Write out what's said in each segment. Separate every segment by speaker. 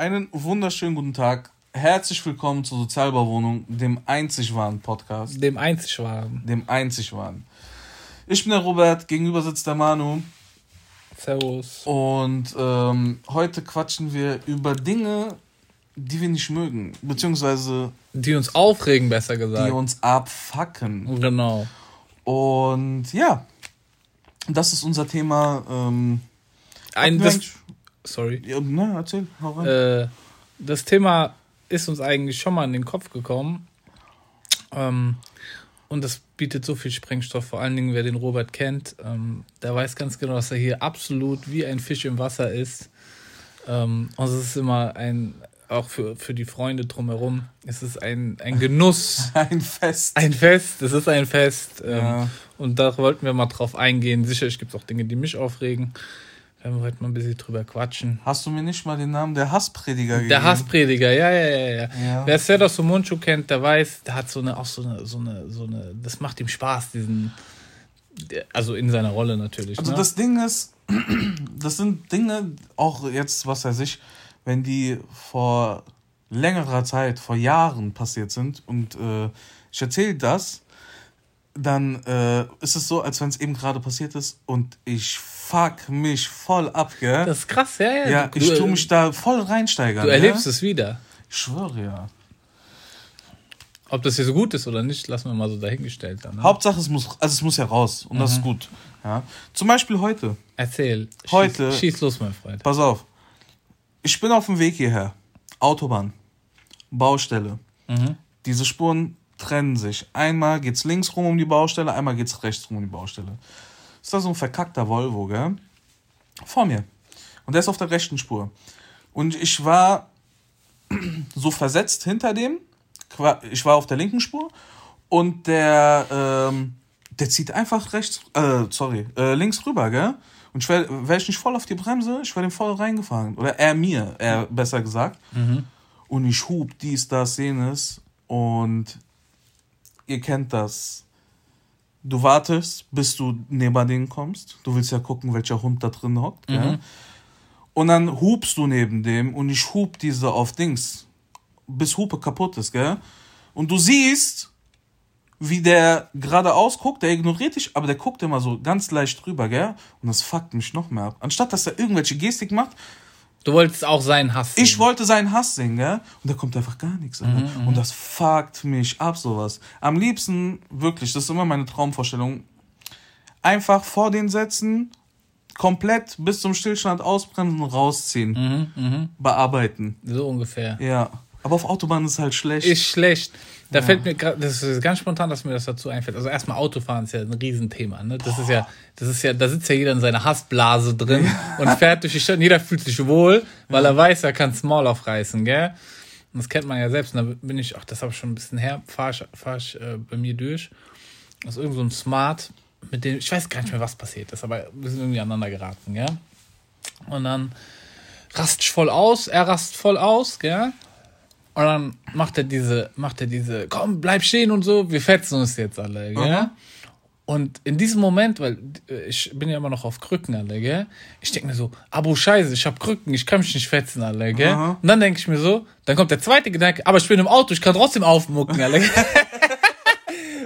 Speaker 1: Einen wunderschönen guten Tag. Herzlich willkommen zur Sozialbauwohnung, dem einzig wahren Podcast.
Speaker 2: Dem einzig wahren.
Speaker 1: Dem einzig wahren. Ich bin der Robert, gegenüber sitzt der Manu.
Speaker 2: Servus.
Speaker 1: Und ähm, heute quatschen wir über Dinge, die wir nicht mögen. Beziehungsweise.
Speaker 2: Die uns aufregen, besser gesagt.
Speaker 1: Die uns abfacken.
Speaker 2: Genau.
Speaker 1: Und ja, das ist unser Thema. Ähm,
Speaker 2: Ein, das, sorry.
Speaker 1: Ja, ne, erzähl, hau rein.
Speaker 2: Äh, das Thema ist uns eigentlich schon mal in den Kopf gekommen. Ähm, und das bietet so viel Sprengstoff, vor allen Dingen wer den Robert kennt, ähm, der weiß ganz genau, dass er hier absolut wie ein Fisch im Wasser ist. Ähm, und es ist immer ein, auch für, für die Freunde drumherum, es ist ein, ein Genuss.
Speaker 1: ein Fest.
Speaker 2: Ein Fest, es ist ein Fest. Ähm, ja. Und da wollten wir mal drauf eingehen. Sicherlich gibt es auch Dinge, die mich aufregen. Werden wir heute mal ein bisschen drüber quatschen.
Speaker 1: Hast du mir nicht mal den Namen der Hassprediger
Speaker 2: gegeben? Der Hassprediger, ja, ja, ja. ja. ja. Wer Serdar Sumunchu kennt, der weiß, der hat so eine, auch so eine, so eine, so eine, das macht ihm Spaß, diesen, also in seiner Rolle natürlich.
Speaker 1: Also ne? das Ding ist, das sind Dinge, auch jetzt, was weiß ich, wenn die vor längerer Zeit, vor Jahren passiert sind und äh, ich erzähle das, dann äh, ist es so, als wenn es eben gerade passiert ist und ich fuck mich voll ab, gell?
Speaker 2: Das ist krass, ja, ja.
Speaker 1: Ja, ich tue mich da voll reinsteigern.
Speaker 2: Du erlebst ja? es wieder.
Speaker 1: Ich schwöre, ja.
Speaker 2: Ob das hier so gut ist oder nicht, lassen wir mal so dahingestellt. Dann,
Speaker 1: ne? Hauptsache, es muss, also es muss ja raus und mhm. das ist mhm. gut. Ja. Zum Beispiel heute.
Speaker 2: Erzähl.
Speaker 1: Heute.
Speaker 2: Schieß, schieß los, mein Freund.
Speaker 1: Pass auf. Ich bin auf dem Weg hierher. Autobahn. Baustelle. Mhm. Diese Spuren trennen sich. Einmal geht's links rum um die Baustelle, einmal geht's rechts rum um die Baustelle. Ist da so ein verkackter Volvo, gell? Vor mir. Und der ist auf der rechten Spur. Und ich war so versetzt hinter dem. Ich war auf der linken Spur. Und der, ähm, der zieht einfach rechts, äh, sorry, äh, links rüber, gell? Und ich wäre wär ich nicht voll auf die Bremse, ich wäre dem voll reingefahren. Oder er mir, er besser gesagt. Mhm. Und ich hub dies, das, jenes. Und ihr kennt das. Du wartest, bis du neben denen kommst. Du willst ja gucken, welcher Hund da drin hockt. Mhm. Und dann hupst du neben dem und ich hub diese auf Dings, bis Hupe kaputt ist, gell? Und du siehst, wie der geradeaus guckt, der ignoriert dich, aber der guckt immer so ganz leicht drüber, gell? Und das fuckt mich noch mehr ab. Anstatt dass er irgendwelche Gestik macht,
Speaker 2: Du wolltest auch seinen Hass
Speaker 1: singen. Ich wollte seinen Hass singen, gell? Und da kommt einfach gar nichts. Mhm, und das fuckt mich ab, sowas. Am liebsten, wirklich, das ist immer meine Traumvorstellung, einfach vor den Sätzen komplett bis zum Stillstand ausbremsen, rausziehen. Mhm, mh. Bearbeiten.
Speaker 2: So ungefähr.
Speaker 1: Ja. Aber auf Autobahn ist halt schlecht.
Speaker 2: Ist schlecht. Da ja. fällt mir gerade, das ist ganz spontan, dass mir das dazu einfällt. Also erstmal Autofahren ist ja ein Riesenthema, ne? Das Boah. ist ja, das ist ja, da sitzt ja jeder in seiner Hassblase drin und fährt durch die Stadt und jeder fühlt sich wohl, weil ja. er weiß, er kann Small aufreißen, gell? Und das kennt man ja selbst. Und da bin ich, ach, das habe ich schon ein bisschen her, fahr ich, fahr ich äh, bei mir durch. Das ist irgend so ein Smart, mit dem, ich weiß gar nicht mehr, was passiert ist, aber wir sind irgendwie aneinander geraten, gell? Und dann rast ich voll aus, er rast voll aus, gell? Und dann macht er diese, macht er diese, komm, bleib stehen und so, wir fetzen uns jetzt alle, gell? Mhm. Und in diesem Moment, weil äh, ich bin ja immer noch auf Krücken, alle, gell? Ich denke mir so, Abo Scheiße, ich hab Krücken, ich kann mich nicht fetzen, alle, gell? Mhm. Und dann denke ich mir so, dann kommt der zweite Gedanke, aber ich bin im Auto, ich kann trotzdem aufmucken, alle, gell?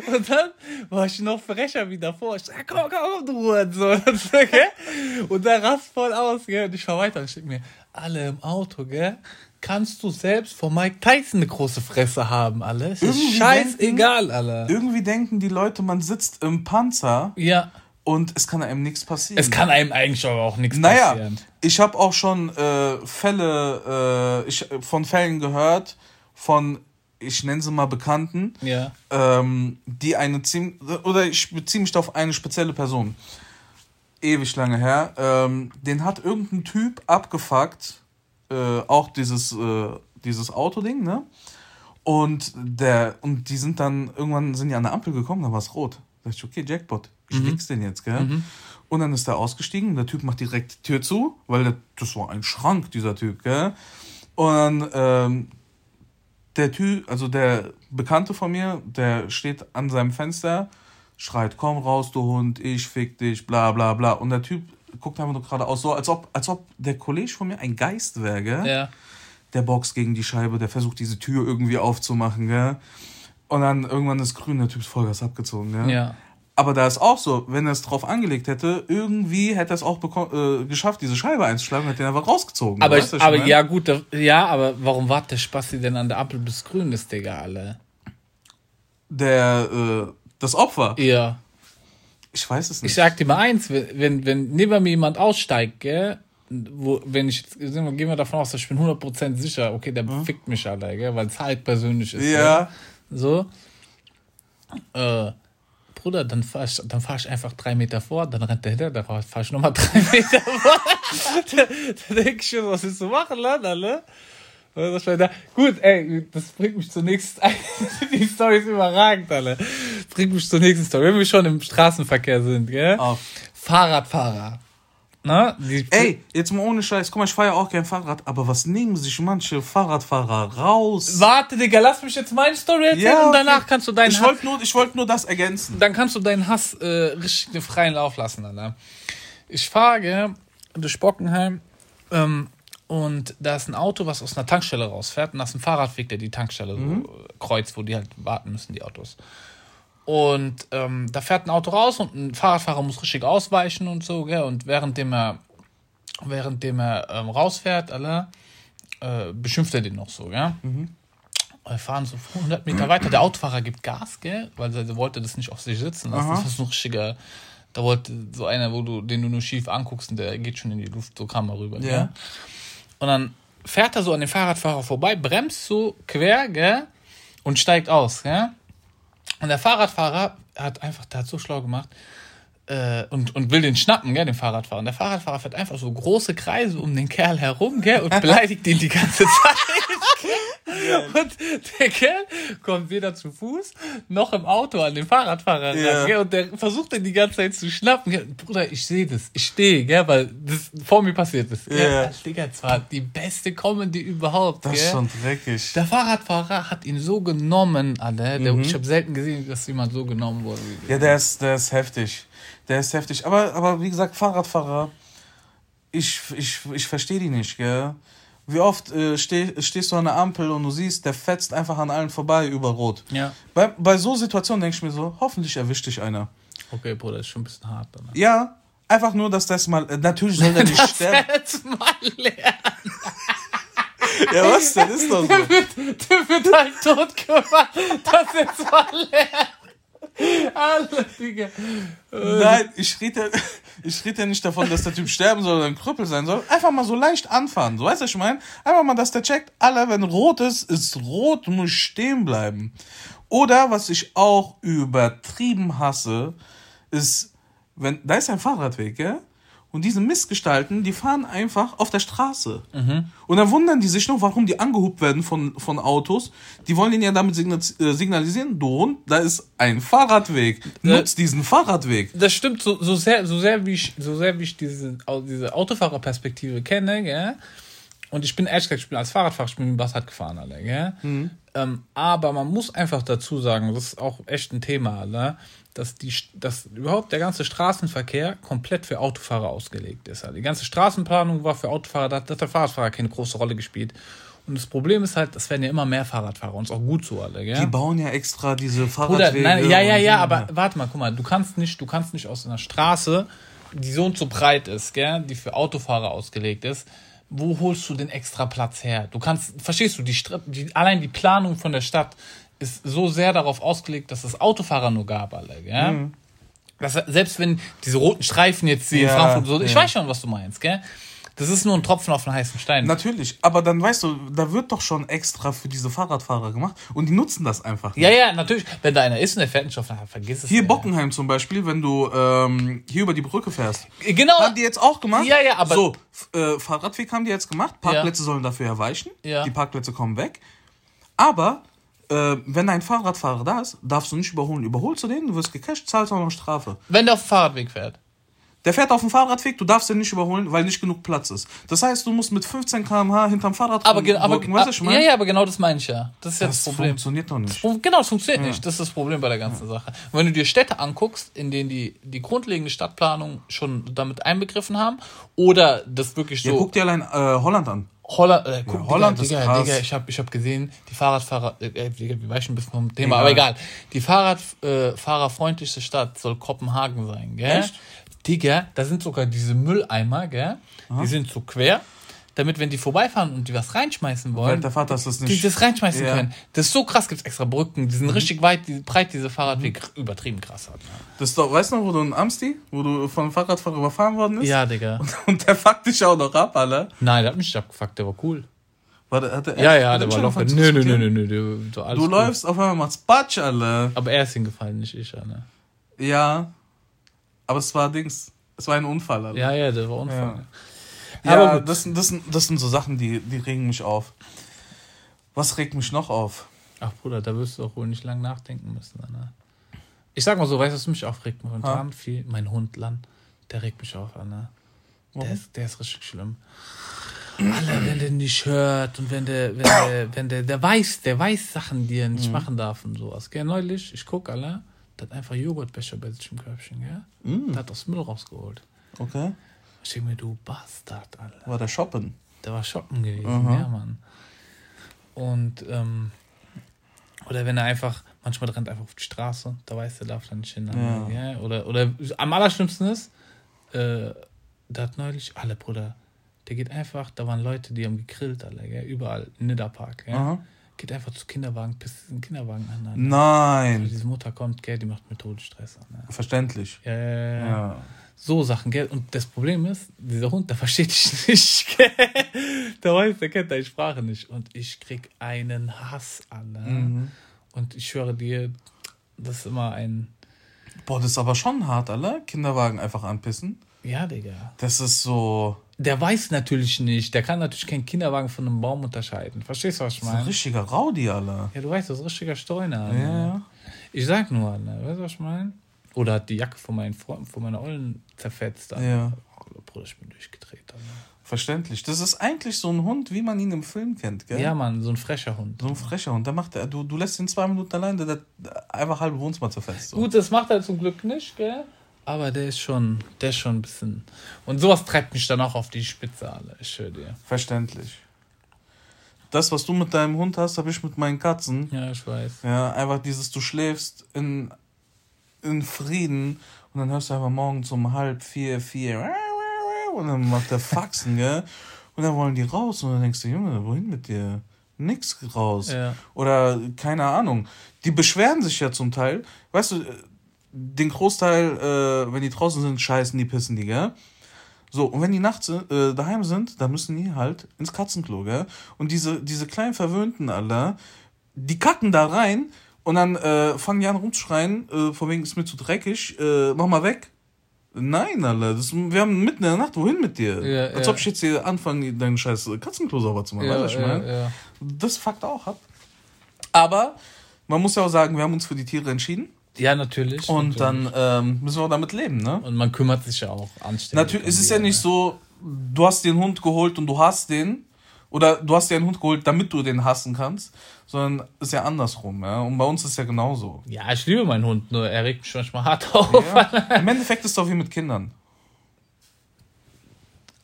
Speaker 2: Und dann war ich noch frecher wie davor. Ich sag, komm, komm, du und so. Und der rast voll aus, gell? Und ich fahr weiter. Ich denke mir, alle im Auto, gell? Kannst du selbst von Mike Tyson eine große Fresse haben, alles. Ist scheißegal, alle.
Speaker 1: Irgendwie denken die Leute, man sitzt im Panzer.
Speaker 2: Ja.
Speaker 1: Und es kann einem nichts passieren.
Speaker 2: Es kann einem eigentlich aber auch nichts
Speaker 1: naja, passieren. Naja, ich habe auch schon äh, Fälle, äh, ich, von Fällen gehört, von, ich nenne sie mal Bekannten,
Speaker 2: ja.
Speaker 1: ähm, die eine ziemlich, oder ich beziehe mich auf eine spezielle Person. Ewig lange her. Ähm, den hat irgendein Typ abgefuckt äh, auch dieses, äh, dieses Autoding, ne? Und der, und die sind dann, irgendwann sind die an der Ampel gekommen, da war es rot. Da dachte ich, okay, Jackpot, ich mhm. den jetzt, gell? Mhm. Und dann ist er ausgestiegen, der Typ macht direkt die Tür zu, weil der, das war ein Schrank, dieser Typ, gell? Und dann, ähm, der Typ, also der Bekannte von mir, der steht an seinem Fenster, schreit, komm raus, du Hund, ich fick dich, bla bla bla. Und der Typ guckt einfach nur geradeaus, so als ob, als ob der Kollege von mir ein Geist wäre, gell?
Speaker 2: Ja.
Speaker 1: der boxt gegen die Scheibe, der versucht diese Tür irgendwie aufzumachen, gell? Und dann irgendwann ist grün, der Typ ist Vollgas abgezogen, gell? Ja. Aber da ist auch so, wenn er es drauf angelegt hätte, irgendwie hätte er es auch äh, geschafft, diese Scheibe einzuschlagen, hätte er einfach rausgezogen.
Speaker 2: Aber, ich, aber ja, gut, da, ja, aber warum wartet der Spasti denn an der Ampel bis grün ist, Digga, alle?
Speaker 1: Der, äh, das Opfer? Ja. Ich weiß es
Speaker 2: nicht. Ich sag dir mal eins, wenn, wenn neben mir jemand aussteigt, gell, wo, wenn ich, gehen wir davon aus, ich bin 100% sicher, okay, der hm? fickt mich alle, gell, weil es halt persönlich ist. Ja. Gell? So. Äh, Bruder, dann fahre ich, fahr ich einfach drei Meter vor, dann rennt der hinter, dann fahre ich nochmal drei Meter vor. da, da denke ich schon, was ist zu machen, Lana, ne? Gut, ey, das bringt mich zur nächsten. Die Story ist überragend, alle. Das bringt mich zur nächsten Story. Wenn wir schon im Straßenverkehr sind, gell? Auf. Fahrradfahrer.
Speaker 1: Na, Ey, jetzt mal ohne Scheiß, guck mal, ich fahre ja auch kein Fahrrad, aber was nehmen sich manche Fahrradfahrer raus?
Speaker 2: Warte, Digga, lass mich jetzt meine Story erzählen ja, und danach okay. kannst du deinen
Speaker 1: Ich wollte nur, wollt nur das ergänzen.
Speaker 2: Dann kannst du deinen Hass äh, richtig den freien Lauf lassen, Alter. Ich fahre durch Bockenheim ähm, und da ist ein Auto, was aus einer Tankstelle rausfährt und da ist ein Fahrradweg, der die Tankstelle mhm. so kreuzt, wo die halt warten müssen, die Autos. Und ähm, da fährt ein Auto raus und ein Fahrradfahrer muss richtig ausweichen und so, gell? Und währenddem er, währenddem er ähm, rausfährt, alle, äh, beschimpft er den noch so, gell? Mhm. Wir fahren so 100 Meter weiter. Der Autofahrer gibt Gas, gell? Weil er wollte das nicht auf sich sitzen lassen. Aha. Das ist ein richtiger. Da wollte so einer, wo du, den du nur schief anguckst und der geht schon in die Luft, so kam er rüber, ja. gell? Dann fährt er so an den Fahrradfahrer vorbei, bremst so quer, gell? Und steigt aus, gell? Und der Fahrradfahrer hat einfach, hat so schlau gemacht, äh, und, und will den schnappen, gell, den Fahrradfahrer. Und der Fahrradfahrer fährt einfach so große Kreise um den Kerl herum, gell, und beleidigt ihn die ganze Zeit. und der Kerl kommt weder zu Fuß noch im Auto an den Fahrradfahrer yeah. ran, gell, und der versucht ihn die ganze Zeit zu schnappen. Gell. Bruder, ich sehe das, ich stehe, gell, weil das vor mir passiert ist. Yeah. Ja, Digga, zwar die beste Comedy überhaupt.
Speaker 1: Das gell. ist schon dreckig.
Speaker 2: Der Fahrradfahrer hat ihn so genommen, Alter. Mhm. Ich habe selten gesehen, dass jemand so genommen wurde.
Speaker 1: Ja, der ist, der ist heftig. Der ist heftig. Aber, aber wie gesagt, Fahrradfahrer, ich, ich, ich verstehe die nicht, gell? Wie oft äh, steh, stehst du an der Ampel und du siehst, der fetzt einfach an allen vorbei über Rot. Ja. Bei, bei so Situationen denke ich mir so, hoffentlich erwischt dich einer.
Speaker 2: Okay, Bruder, ist schon ein bisschen hart. Dann.
Speaker 1: Ja, einfach nur, dass das mal. Äh, natürlich soll der nicht das sterben. Jetzt mal lernen.
Speaker 2: ja, was denn? Ist doch so. Der wird, der wird halt tot gemacht. Das jetzt mal lernen.
Speaker 1: Alle, Digga. Nein, ich rede, ich rede ja nicht davon, dass der Typ sterben soll oder ein Krüppel sein soll. Einfach mal so leicht anfahren. So weißt du, was ich meine? Einfach mal, dass der checkt, alle, wenn rot ist, ist rot, muss stehen bleiben. Oder, was ich auch übertrieben hasse, ist, wenn, da ist ein Fahrradweg, gell? Und diese Missgestalten, die fahren einfach auf der Straße. Mhm. Und dann wundern die sich noch, warum die angehubt werden von, von Autos. Die wollen ihnen ja damit äh, signalisieren, du Hund, da ist ein Fahrradweg. Nutz diesen Fahrradweg.
Speaker 2: Das stimmt, so, so, sehr, so sehr wie ich, so sehr wie ich diese, diese Autofahrerperspektive kenne, gell? Und ich bin ehrlich gesagt, ich bin als Fahrradfahrer, ich bin mit dem Bassard gefahren, alle, gell? Mhm. Ähm, aber man muss einfach dazu sagen, das ist auch echt ein Thema, alle dass, die, dass überhaupt der ganze Straßenverkehr komplett für Autofahrer ausgelegt ist. Also die ganze Straßenplanung war für Autofahrer, da hat der Fahrradfahrer keine große Rolle gespielt. Und das Problem ist halt, es werden ja immer mehr Fahrradfahrer und ist auch gut so alle, gell?
Speaker 1: Die bauen ja extra diese Fahrradwege.
Speaker 2: Bruder, nein, ja, ja, ja, aber warte mal, guck mal, du kannst nicht, du kannst nicht aus einer Straße, die so und so breit ist, gell, die für Autofahrer ausgelegt ist, wo holst du den extra Platz her? Du kannst, verstehst du, die, die allein die Planung von der Stadt ist so sehr darauf ausgelegt, dass es Autofahrer nur gab, alle, gell? Mhm. Das, selbst wenn diese roten Streifen jetzt hier ja, in Frankfurt so, ich ja. weiß schon, was du meinst, gell? Das ist nur ein Tropfen auf einen heißen Stein.
Speaker 1: Natürlich, aber dann weißt du, da wird doch schon extra für diese Fahrradfahrer gemacht und die nutzen das einfach.
Speaker 2: Nicht. Ja, ja, natürlich. Wenn da einer ist und der fährt nicht auf vergiss es.
Speaker 1: Hier ja. Bockenheim zum Beispiel, wenn du ähm, hier über die Brücke fährst. Genau. Haben die jetzt auch gemacht? Ja, ja, aber. So, äh, Fahrradweg haben die jetzt gemacht. Parkplätze ja. sollen dafür erweichen. Ja. Die Parkplätze kommen weg. Aber äh, wenn ein Fahrradfahrer da ist, darfst du nicht überholen. Überholst du den, du wirst gecasht, zahlst auch noch Strafe.
Speaker 2: Wenn der auf dem Fahrradweg fährt.
Speaker 1: Der fährt auf dem Fahrradweg, du darfst den nicht überholen, weil nicht genug Platz ist. Das heißt, du musst mit 15 km/h hinterm Fahrrad
Speaker 2: aber, aber, weißt du, ja, ja, aber genau das meine ich ja. Das ist ja
Speaker 1: das, das Problem. funktioniert doch nicht.
Speaker 2: Das, genau, das funktioniert ja. nicht. Das ist das Problem bei der ganzen ja. Sache. Und wenn du dir Städte anguckst, in denen die, die grundlegende Stadtplanung schon damit einbegriffen haben, oder das wirklich so.
Speaker 1: Ja, guck dir allein äh, Holland an.
Speaker 2: Holland, äh, guck,
Speaker 1: Ja, Holland
Speaker 2: Digga,
Speaker 1: ist
Speaker 2: Digga. Digga, ich habe ich hab gesehen, die Fahrradfahrer, äh, äh, Digga, wir weichen ein bisschen vom Thema,
Speaker 1: Egal.
Speaker 2: aber egal. Die Fahrradfahrerfreundlichste Stadt soll Kopenhagen sein, gell?
Speaker 1: Echt?
Speaker 2: Digga, da sind sogar diese Mülleimer, gell? Die sind so quer, damit, wenn die vorbeifahren und die was reinschmeißen wollen,
Speaker 1: der Vater das nicht.
Speaker 2: die das reinschmeißen
Speaker 1: Ja.
Speaker 2: können. Das ist so krass, gibt's extra Brücken, die sind richtig weit, die, breit, diese Fahrradweg, übertrieben krass hat. Ne?
Speaker 1: Das ist doch, weißt du noch, wo du in Amsti, wo du von einem Fahrradfahrer überfahren worden bist?
Speaker 2: Ja, Digga.
Speaker 1: Und der fuckt dich auch noch ab, Alter.
Speaker 2: Nein, der hat mich nicht abgefuckt, der war cool.
Speaker 1: War der, hat der,
Speaker 2: Ja, ja, der war locker. Nö, nö, nö, nö, nö, du, du,
Speaker 1: Du läufst, auf einmal macht's Batsch, Alter.
Speaker 2: Aber er ist hingefallen, nicht ich, ne?
Speaker 1: Ja. Aber es war Dings. Es war ein Unfall, Alter.
Speaker 2: Ja, ja, der war Unfall.
Speaker 1: Ja,
Speaker 2: Aber gut.
Speaker 1: das, sind- das, sind- das sind so Sachen, die, die regen mich auf. Was regt mich noch auf?
Speaker 2: Ach Bruder, da wirst du auch wohl nicht lang nachdenken müssen. Ne? Ich sag mal so, weißt du, was mich aufregt momentan? Viel, mein Hund Lan, der regt mich auf, ne? Der ist, der ist richtig schlimm. Alle, wenn der nicht hört und wenn der, wenn der, wenn der, der weiß, der weiß Sachen, die er nicht machen darf und sowas. Gell, neulich, ich guck, alle, der hat einfach Joghurtbecher bei sich im Körbchen, gell? Der hat das Müll rausgeholt.
Speaker 1: Okay.
Speaker 2: Ich denke mir, du Bastard, Alter.
Speaker 1: War der Shoppen?
Speaker 2: Der war shoppen gewesen, ja, Mann. Und, ähm, oder wenn er einfach, manchmal rennt er einfach auf die Straße, da weiß er, darf da nicht hin.
Speaker 1: Ja.
Speaker 2: Ja. Oder, oder am allerschlimmsten ist, äh, da hat neulich, alle Bruder, der geht einfach, da waren Leute, die haben gegrillt, alle, gell, überall, in Nidderpark, gell.
Speaker 1: Aha.
Speaker 2: Geht einfach zu Kinderwagen, pisst diesen Kinderwagen an. Alter.
Speaker 1: Nein.
Speaker 2: Diese Mutter kommt, gell, die macht mir Todesstress an. Ja.
Speaker 1: Verständlich.
Speaker 2: Ja, ja, ja, ja. So Sachen, gell? Und das Problem ist, dieser Hund, der versteht dich nicht, gell? Der weiß, der kennt deine Sprache nicht. Und ich krieg einen Hass an. Ne?
Speaker 1: Mhm.
Speaker 2: Und ich schwöre dir, das ist immer ein.
Speaker 1: Boah, das ist aber schon hart, Alter. Kinderwagen einfach anpissen.
Speaker 2: Ja, Digga.
Speaker 1: Das ist so.
Speaker 2: Der weiß natürlich nicht, der kann natürlich keinen Kinderwagen von einem Baum unterscheiden. Verstehst du, was ich
Speaker 1: Das ist ein
Speaker 2: meine?
Speaker 1: richtiger Rowdy, Alter.
Speaker 2: Ja, du weißt, das ist ein richtiger Streuner.
Speaker 1: Ja,
Speaker 2: ne?
Speaker 1: ja.
Speaker 2: Ich sag nur, ne? weißt du, was ich meine? Oder hat die Jacke von meinen Freunden, von meiner Ollen zerfetzt. Alter.
Speaker 1: Ja.
Speaker 2: Oh, Bruder, ich bin durchgedreht. Alter.
Speaker 1: Verständlich. Das ist eigentlich so ein Hund, wie man ihn im Film kennt, gell?
Speaker 2: Ja, Mann, so ein frecher Hund.
Speaker 1: So ein frecher Hund. Der macht, er- du, du lässt ihn zwei Minuten allein, der, der einfach halbe Wohnzimmer zerfetzt. So.
Speaker 2: Gut, das macht er zum Glück nicht, gell? Aber der ist schon, der ist schon ein bisschen. Und sowas treibt mich dann auch auf die Spitze, alle. Ich höre dir.
Speaker 1: Verständlich. Das, was du mit deinem Hund hast, habe ich mit meinen Katzen.
Speaker 2: Ja, ich weiß.
Speaker 1: Ja, einfach dieses, du schläfst in, in Frieden und dann hörst du einfach morgens um halb vier, vier und dann macht der Faxen, gell? Und dann wollen die raus und dann denkst du, Junge, wohin mit dir? Nix raus.
Speaker 2: Ja.
Speaker 1: Oder keine Ahnung. Die beschweren sich ja zum Teil. Weißt du, den Großteil, äh, wenn die draußen sind, scheißen die, pissen die, gell? So, und wenn die nachts äh, daheim sind, dann müssen die halt ins Katzenklo, gell? Und diese, diese kleinen Verwöhnten, Alter, die kacken da rein und dann äh, fangen die an rumzuschreien, äh, von wegen ist mir zu dreckig, äh, mach mal weg. Nein, Alter, das, wir haben mitten in der Nacht, wohin mit dir?
Speaker 2: Ja,
Speaker 1: Als
Speaker 2: ja.
Speaker 1: ob ich jetzt hier anfange, dein scheiß Katzenklo sauber zu machen,
Speaker 2: Ja,
Speaker 1: weißt du, ich
Speaker 2: ja,
Speaker 1: meine? Das fuckt auch ab. Aber man muss ja auch sagen, wir haben uns für die Tiere entschieden
Speaker 2: ja, natürlich.
Speaker 1: und
Speaker 2: natürlich.
Speaker 1: dann ähm, müssen wir auch damit leben, ne?
Speaker 2: Und man kümmert sich ja auch anständig.
Speaker 1: Natürlich, es ist ja nicht so, du hast den Hund geholt und du hast den. Oder du hast dir einen Hund geholt, damit du den hassen kannst, sondern ist ja andersrum, ja. Und bei uns ist ja genauso.
Speaker 2: Ja, ich liebe meinen Hund, nur er regt mich manchmal hart auf.
Speaker 1: Ja. Im Endeffekt ist es doch wie mit Kindern.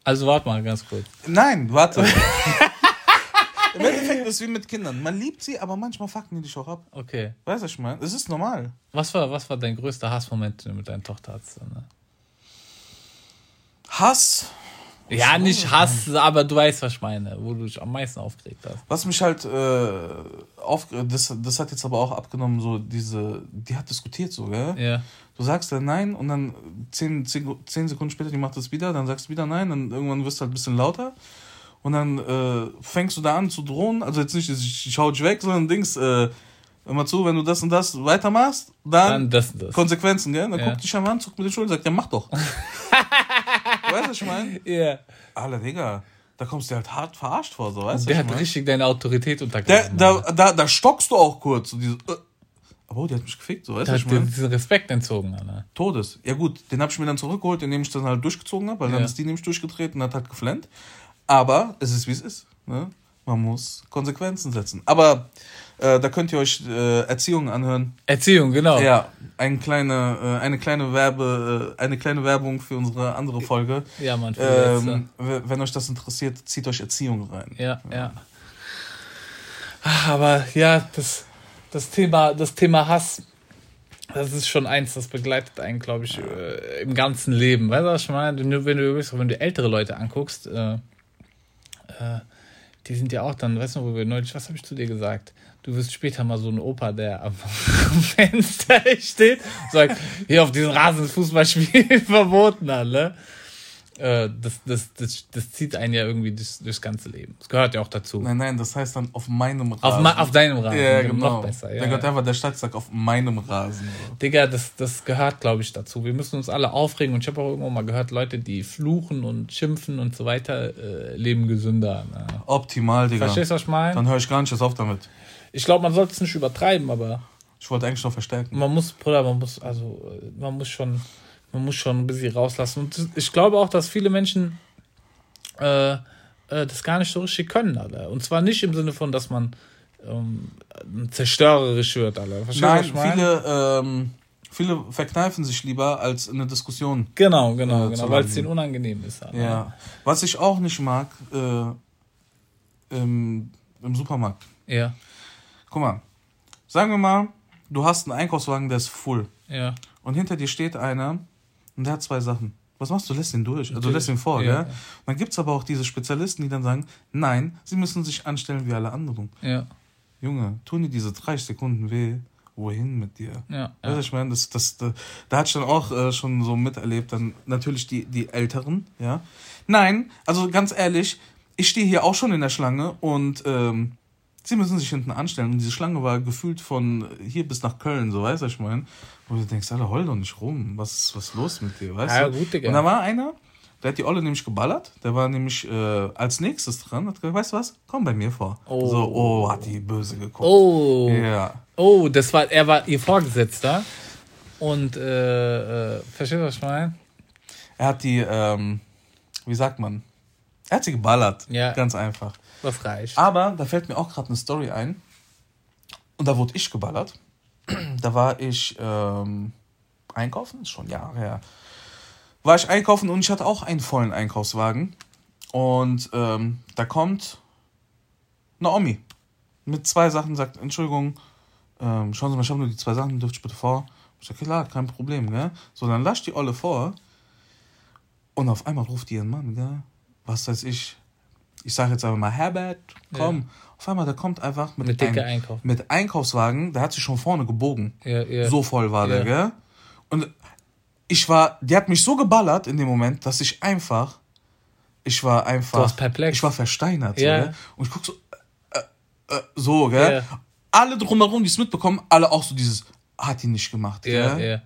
Speaker 2: Also warte mal ganz kurz.
Speaker 1: Nein, warte. Im Endeffekt ist es wie mit Kindern. Man liebt sie, aber manchmal fucken die dich auch ab.
Speaker 2: Okay.
Speaker 1: Weißt du, was ich meine? Es ist normal.
Speaker 2: Was war, was war dein größter Hassmoment, den du mit deiner Tochter hattest? Ne?
Speaker 1: Hass.
Speaker 2: Ja, nicht Hass, aber du weißt, was ich meine, wo du dich am meisten aufgeregt hast.
Speaker 1: Was mich halt äh, auf, das, das hat jetzt aber auch abgenommen, so diese, die hat diskutiert so, gell?
Speaker 2: Ja.
Speaker 1: Du sagst dann nein und dann zehn, zehn, zehn Sekunden später, die macht es wieder, dann sagst du wieder nein, dann irgendwann wirst du halt ein bisschen lauter und dann äh, fängst du da an zu drohen, also jetzt nicht, ich, ich hau dich weg, sondern Dings, äh, mal zu, wenn du das und das weitermachst, dann,
Speaker 2: Dann das das.
Speaker 1: Konsequenzen, gell? Dann
Speaker 2: Ja.
Speaker 1: guckt dich am an, zuckt mit den Schultern und sagt, ja mach doch. weißt du, was ich meine?
Speaker 2: Ja.
Speaker 1: Alter, Digga, da kommst du halt hart verarscht vor, so, weißt du?
Speaker 2: Der hat
Speaker 1: mein?
Speaker 2: richtig deine Autorität
Speaker 1: Der,
Speaker 2: untergraben.
Speaker 1: da, da, da stockst du auch kurz. So dieses, äh. Aber oh, die hat mich gefickt, so weißt du,
Speaker 2: Der
Speaker 1: was ich meine?
Speaker 2: diesen Respekt entzogen, Alter.
Speaker 1: Todes. Ja gut, den hab ich mir dann zurückgeholt, indem ich dann halt durchgezogen habe, weil dann
Speaker 2: Ja.
Speaker 1: ist die nämlich durchgedreht und hat halt geflennt. Aber es ist wie es ist. Ne? Man muss Konsequenzen setzen. Aber äh, da könnt ihr euch äh, Erziehung anhören.
Speaker 2: Erziehung, genau.
Speaker 1: Ja, eine kleine, äh, eine kleine Werbe, äh, eine kleine Werbung für unsere andere Folge.
Speaker 2: Ja, Mann,
Speaker 1: Ähm, wenn euch das interessiert, zieht euch Erziehung rein.
Speaker 2: Ja, ja. Ach, Aber ja, das, das, Thema, das Thema Hass, das ist schon eins, das begleitet einen, glaube ich, äh, im ganzen Leben. Weißt du, was ich meine? Wenn du, wenn du, übrigens- wenn du ältere Leute anguckst, äh, äh, die sind ja auch dann, weißt du, wo wir neulich, was habe ich zu dir gesagt? Du wirst später mal so ein Opa, der am Fenster steht und sagt, hier auf diesem Rasen ist Fußballspiel verboten, alle. Äh, das, das, das, das zieht einen ja irgendwie durchs, durchs ganze Leben. Das gehört ja auch dazu.
Speaker 1: Nein, nein, das heißt dann auf meinem Rasen.
Speaker 2: Auf, ma- auf deinem Rasen.
Speaker 1: Ja, genau.
Speaker 2: Noch besser.
Speaker 1: Da
Speaker 2: Ja.
Speaker 1: gehört einfach der Stadtsack auf meinem Rasen.
Speaker 2: Digga, das, das gehört, glaube ich, dazu. Wir müssen uns alle aufregen und ich habe auch irgendwann mal gehört, Leute, die fluchen und schimpfen und so weiter, äh, leben gesünder. Ne?
Speaker 1: Optimal, Digga.
Speaker 2: Verstehst du, was ich meine?
Speaker 1: Dann höre ich gar nicht erst auf damit.
Speaker 2: Ich glaube, man sollte es nicht übertreiben, aber
Speaker 1: Ich wollte eigentlich noch verstärken.
Speaker 2: man muss, Bruder, man muss, also, man muss schon, man muss schon ein bisschen rauslassen. Und ich glaube auch, dass viele Menschen äh, äh, das gar nicht so richtig können, Alter. Und zwar nicht im Sinne von, dass man ähm, zerstörerisch wird, Alter. Verstehst
Speaker 1: Nein,
Speaker 2: ich meine?
Speaker 1: viele, ähm, viele verkneifen sich lieber als eine Diskussion.
Speaker 2: Genau, genau,
Speaker 1: äh,
Speaker 2: genau, weil es denen unangenehm ist. Alter.
Speaker 1: Ja. Was ich auch nicht mag, äh, im, im Supermarkt.
Speaker 2: Ja,
Speaker 1: Guck mal, sagen wir mal, du hast einen Einkaufswagen, der ist full.
Speaker 2: ja.
Speaker 1: Und hinter dir steht einer und der hat zwei Sachen. Was machst du? Lässt ihn durch. Also du lässt ihn vor,
Speaker 2: Ja.
Speaker 1: gell? Dann gibt es aber auch diese Spezialisten, die dann sagen, nein, sie müssen sich anstellen wie alle anderen.
Speaker 2: Ja,
Speaker 1: Junge, tun dir diese 30 Sekunden weh. Wohin mit dir?
Speaker 2: ja,
Speaker 1: Weißt du,
Speaker 2: ja.
Speaker 1: ich meine, das, das, da, da hatte ich dann auch äh, schon so miterlebt, dann natürlich die, die Älteren, ja. Nein, also ganz ehrlich, ich stehe hier auch schon in der Schlange und ähm, sie müssen sich hinten anstellen. Und diese Schlange war gefühlt von hier bis nach Köln, so weißt du, ich meine. Wo du denkst, Alter, heul doch nicht rum. Was, was ist los mit dir, weißt
Speaker 2: Ja,
Speaker 1: du?
Speaker 2: gut, Digga.
Speaker 1: Und da war einer, der hat die Olle nämlich geballert. Der war nämlich äh, als nächstes dran. Hat gesagt, weißt du was? Komm bei mir vor.
Speaker 2: Oh.
Speaker 1: So, oh, hat die böse geguckt.
Speaker 2: Oh,
Speaker 1: Ja.
Speaker 2: oh, das war, er war ihr Vorgesetzter. Und, äh, äh, verstehst du, was ich meine?
Speaker 1: Er hat die, ähm, wie sagt man? Er hat sie geballert.
Speaker 2: Ja.
Speaker 1: Ganz einfach.
Speaker 2: Das reicht.
Speaker 1: Aber da fällt mir auch gerade eine Story ein. Und da wurde ich geballert. Da war ich ähm, einkaufen, schon Jahre her. War ich einkaufen und ich hatte auch einen vollen Einkaufswagen. Und ähm, da kommt Naomi mit zwei Sachen, sagt, Entschuldigung, ähm, schauen Sie mal, ich habe nur die zwei Sachen, dürfte ich bitte vor? Ich sage, klar, kein Problem, gell? So, dann lasch die Olle vor. Und auf einmal ruft die ihren Mann, gell? Was weiß ich. Ich sage jetzt einfach mal, Herbert, komm. Auf einmal, der kommt einfach mit,
Speaker 2: Mit
Speaker 1: einem-
Speaker 2: Einkauf.
Speaker 1: mit Einkaufswagen, der hat sich schon vorne gebogen.
Speaker 2: Ja, ja.
Speaker 1: So voll war der,
Speaker 2: Ja.
Speaker 1: gell? Und ich war, die hat mich so geballert in dem Moment, dass ich einfach, ich war einfach,
Speaker 2: Du warst perplex.
Speaker 1: ich war versteinert,
Speaker 2: Ja.
Speaker 1: gell? Und ich guck so, äh, äh, so, gell?
Speaker 2: Ja.
Speaker 1: Alle drumherum, die es mitbekommen, alle auch so dieses, hat die nicht gemacht,
Speaker 2: ja,
Speaker 1: gell?
Speaker 2: ja.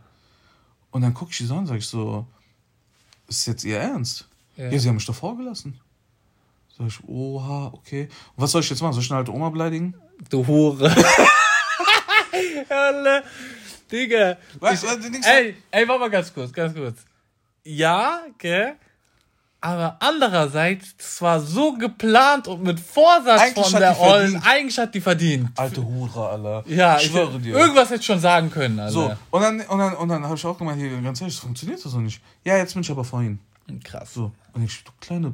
Speaker 1: Und dann guck ich die so an, sag ich so, ist jetzt ihr Ernst?
Speaker 2: Ja.
Speaker 1: Ja, sie haben mich doch vorgelassen. Sag ich, oha, okay. Und was soll ich jetzt machen? Soll ich eine alte Oma beleidigen?
Speaker 2: Du Hure. Alle. Digga. Ich-
Speaker 1: du, du denkst-
Speaker 2: ey, ey, warte mal ganz kurz, ganz kurz. Ja, gell? Aber andererseits, das war so geplant und mit Vorsatz
Speaker 1: Eigentlich
Speaker 2: von der Ollen. Eigentlich hat die verdient.
Speaker 1: Alte Hure, Alter.
Speaker 2: Ja,
Speaker 1: ich
Speaker 2: ich
Speaker 1: schwöre dir.
Speaker 2: Irgendwas hätte ich schon sagen können, also.
Speaker 1: So, und dann, und dann, und dann habe ich auch gemeint, hier, ganz ehrlich, das funktioniert das so nicht. Ja, jetzt bin ich aber vorhin.
Speaker 2: Krass.
Speaker 1: So, und ich, du kleine